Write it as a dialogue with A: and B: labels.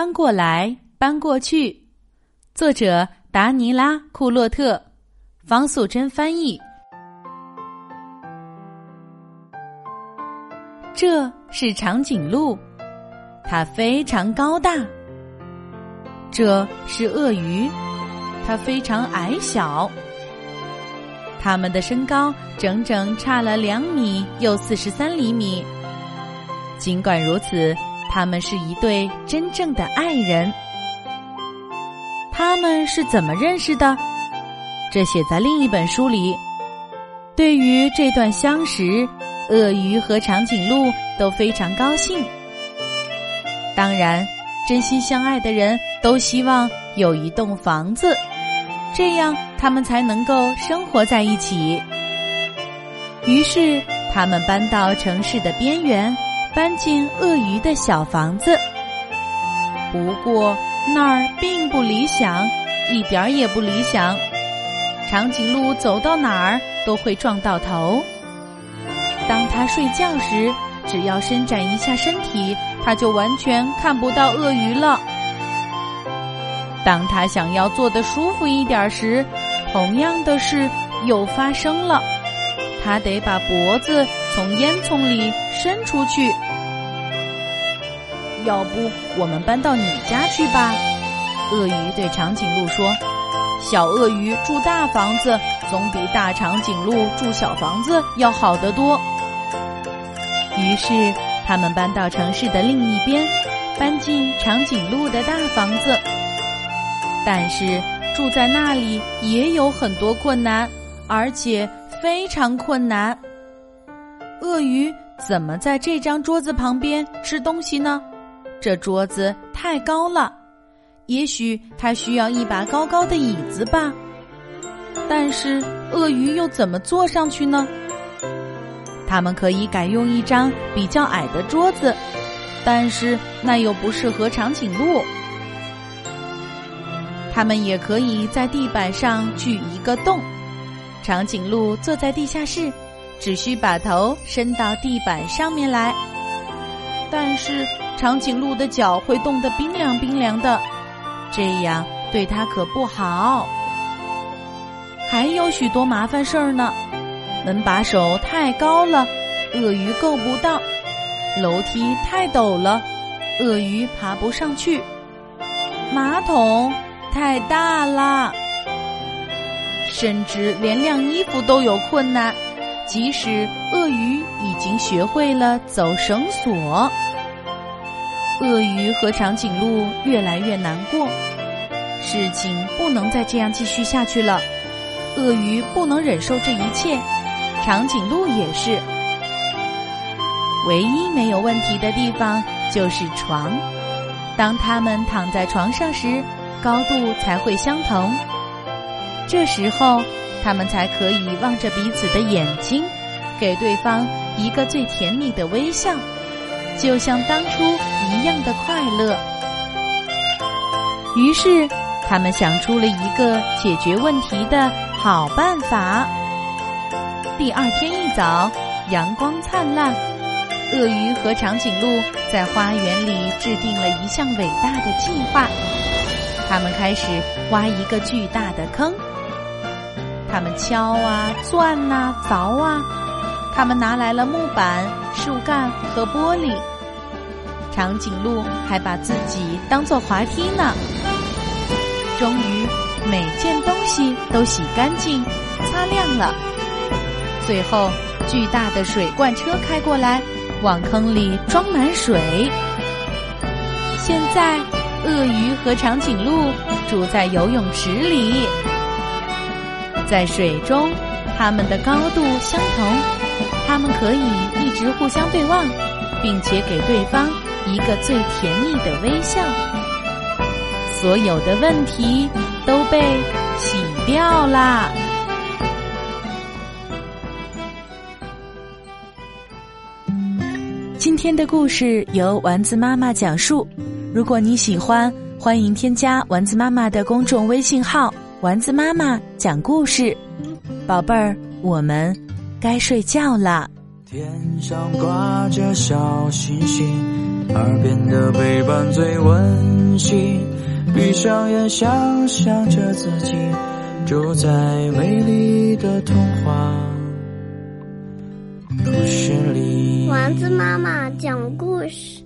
A: 搬过来，搬过去。作者达尼拉·库洛特，方素珍翻译。这是长颈鹿，它非常高大。这是鳄鱼，它非常矮小。它们的身高整整差了两米又四十三厘米。尽管如此，他们是一对真正的爱人。他们是怎么认识的？这写在另一本书里。对于这段相识，鳄鱼和长颈鹿都非常高兴。当然，真心相爱的人都希望有一栋房子。这样，他们才能够生活在一起。于是，他们搬到城市的边缘，搬进鳄鱼的小房子。不过，那儿并不理想，一点儿也不理想。长颈鹿走到哪儿都会撞到头。当他睡觉时，只要伸展一下身体，他就完全看不到鳄鱼了。当他想要坐得舒服一点时，同样的事又发生了。他得把脖子从烟囱里伸出去。要不我们搬到你家去吧？鳄鱼对长颈鹿说：“小鳄鱼住大房子，总比大长颈鹿住小房子要好得多。”于是他们搬到城市的另一边，搬进长颈鹿的大房子。但是住在那里也有很多困难，而且非常困难。鳄鱼怎么在这张桌子旁边吃东西呢？这桌子太高了，也许它需要一把高高的椅子吧。但是鳄鱼又怎么坐上去呢？他们可以改用一张比较矮的桌子，但是那又不适合长颈鹿。他们也可以在地板上锯一个洞，长颈鹿坐在地下室，只需把头伸到地板上面来。但是长颈鹿的脚会冻得冰凉冰凉的，这样对它可不好。还有许多麻烦事儿呢，门把手太高了，鳄鱼够不到；楼梯太陡了，鳄鱼爬不上去；马桶。太大了，甚至连晾衣服都有困难。即使鳄鱼已经学会了走绳索，鳄鱼和长颈鹿越来越难过。事情不能再这样继续下去了。鳄鱼不能忍受这一切，长颈鹿也是。唯一没有问题的地方就是床。当他们躺在床上时。高度才会相同，这时候他们才可以望着彼此的眼睛，给对方一个最甜蜜的微笑，就像当初一样的快乐。于是，他们想出了一个解决问题的好办法。第二天一早，阳光灿烂，鳄鱼和长颈鹿在花园里制定了一项伟大的计划。他们开始挖一个巨大的坑，他们敲啊、钻呐、凿啊，他们拿来了木板、树干和玻璃。长颈鹿还把自己当做滑梯呢。终于，每件东西都洗干净、擦亮了。最后，巨大的水罐车开过来，往坑里装满水。现在。鳄鱼和长颈鹿住在游泳池里，在水中，它们的高度相同，它们可以一直互相对望，并且给对方一个最甜蜜的微笑。所有的问题都被洗掉啦。今天的故事由丸子妈妈讲述。如果你喜欢，欢迎添加丸子妈妈的公众微信号“丸子妈妈讲故事，宝贝儿，我们该睡觉了。
B: 天上挂着小星星，耳边的陪伴最温馨。闭上眼，想象着自己住在美丽的童话故事里。
C: 丸子妈妈讲故事。